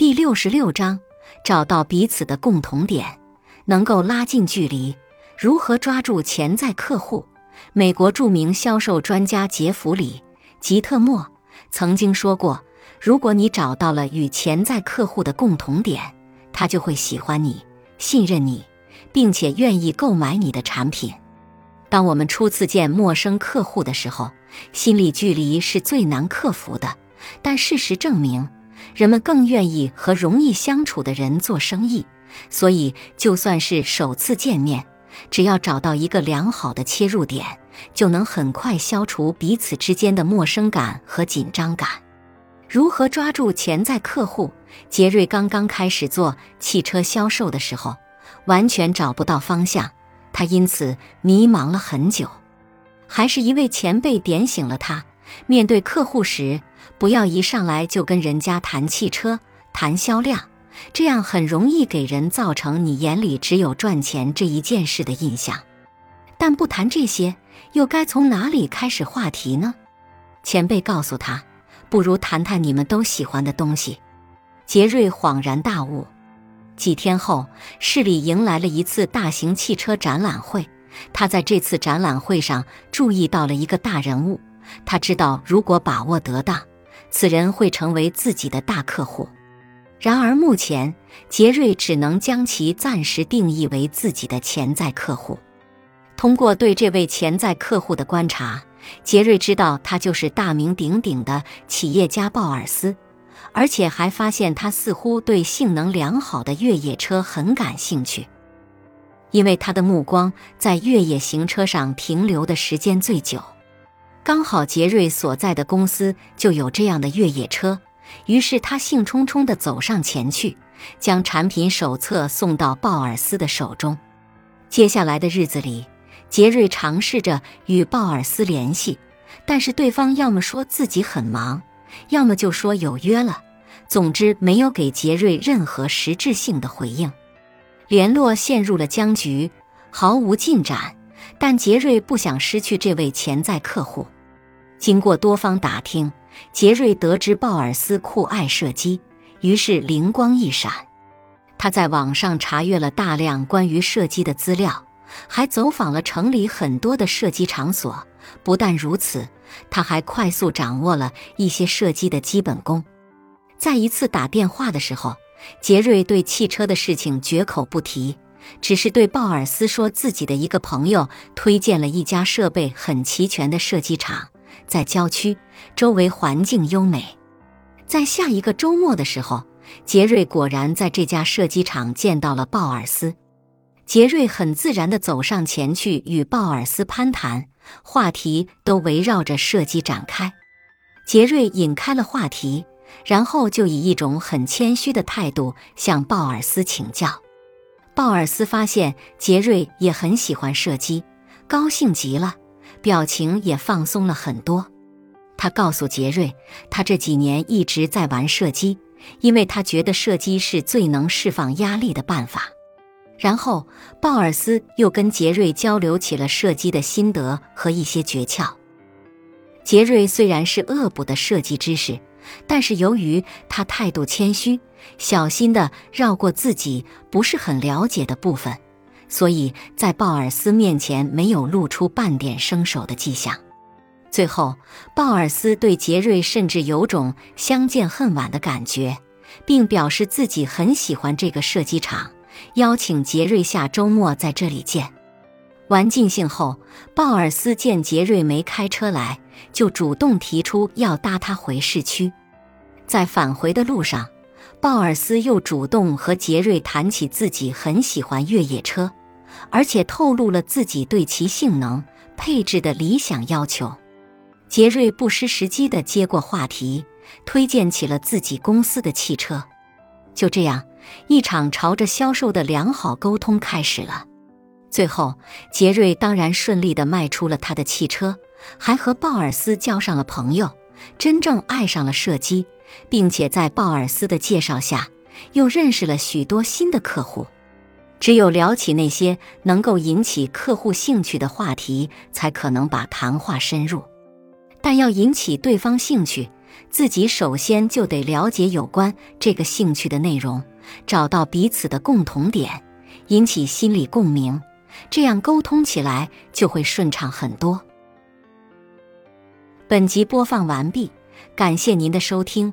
第六十六章，找到彼此的共同点，能够拉近距离。如何抓住潜在客户？美国著名销售专家杰弗里·吉特莫曾经说过：“如果你找到了与潜在客户的共同点，他就会喜欢你、信任你，并且愿意购买你的产品。”当我们初次见陌生客户的时候，心理距离是最难克服的。但事实证明，人们更愿意和容易相处的人做生意。所以，就算是首次见面，只要找到一个良好的切入点，就能很快消除彼此之间的陌生感和紧张感。如何抓住潜在客户？杰瑞刚刚开始做汽车销售的时候，完全找不到方向。他因此迷茫了很久，还是一位前辈点醒了他：面对客户时，不要一上来就跟人家谈汽车、谈销量，这样很容易给人造成你眼里只有赚钱这一件事的印象。但不谈这些，又该从哪里开始话题呢？前辈告诉他：不如谈谈你们都喜欢的东西。杰瑞恍然大悟。几天后，市里迎来了一次大型汽车展览会。他在这次展览会上注意到了一个大人物。他知道，如果把握得当，此人会成为自己的大客户。然而，目前杰瑞只能将其暂时定义为自己的潜在客户。通过对这位潜在客户的观察，杰瑞知道他就是大名鼎鼎的企业家鲍尔斯。而且还发现他似乎对性能良好的越野车很感兴趣，因为他的目光在越野行车上停留的时间最久。刚好杰瑞所在的公司就有这样的越野车，于是他兴冲冲地走上前去，将产品手册送到鲍尔斯的手中。接下来的日子里，杰瑞尝试着与鲍尔斯联系，但是对方要么说自己很忙。要么就说有约了，总之没有给杰瑞任何实质性的回应，联络陷入了僵局，毫无进展。但杰瑞不想失去这位潜在客户。经过多方打听，杰瑞得知鲍尔斯酷爱射击，于是灵光一闪，他在网上查阅了大量关于射击的资料，还走访了城里很多的射击场所。不但如此。他还快速掌握了一些射击的基本功。在一次打电话的时候，杰瑞对汽车的事情绝口不提，只是对鲍尔斯说自己的一个朋友推荐了一家设备很齐全的射击场，在郊区，周围环境优美。在下一个周末的时候，杰瑞果然在这家射击场见到了鲍尔斯。杰瑞很自然地走上前去与鲍尔斯攀谈。话题都围绕着射击展开，杰瑞引开了话题，然后就以一种很谦虚的态度向鲍尔斯请教。鲍尔斯发现杰瑞也很喜欢射击，高兴极了，表情也放松了很多。他告诉杰瑞，他这几年一直在玩射击，因为他觉得射击是最能释放压力的办法。然后，鲍尔斯又跟杰瑞交流起了射击的心得和一些诀窍。杰瑞虽然是恶补的射击知识，但是由于他态度谦虚，小心地绕过自己不是很了解的部分，所以在鲍尔斯面前没有露出半点生手的迹象。最后，鲍尔斯对杰瑞甚至有种相见恨晚的感觉，并表示自己很喜欢这个射击场。邀请杰瑞下周末在这里见。玩尽兴后，鲍尔斯见杰瑞没开车来，就主动提出要搭他回市区。在返回的路上，鲍尔斯又主动和杰瑞谈起自己很喜欢越野车，而且透露了自己对其性能配置的理想要求。杰瑞不失时机地接过话题，推荐起了自己公司的汽车。就这样。一场朝着销售的良好沟通开始了，最后杰瑞当然顺利地卖出了他的汽车，还和鲍尔斯交上了朋友，真正爱上了射击，并且在鲍尔斯的介绍下，又认识了许多新的客户。只有聊起那些能够引起客户兴趣的话题，才可能把谈话深入。但要引起对方兴趣，自己首先就得了解有关这个兴趣的内容，找到彼此的共同点，引起心理共鸣，这样沟通起来就会顺畅很多。本集播放完毕，感谢您的收听，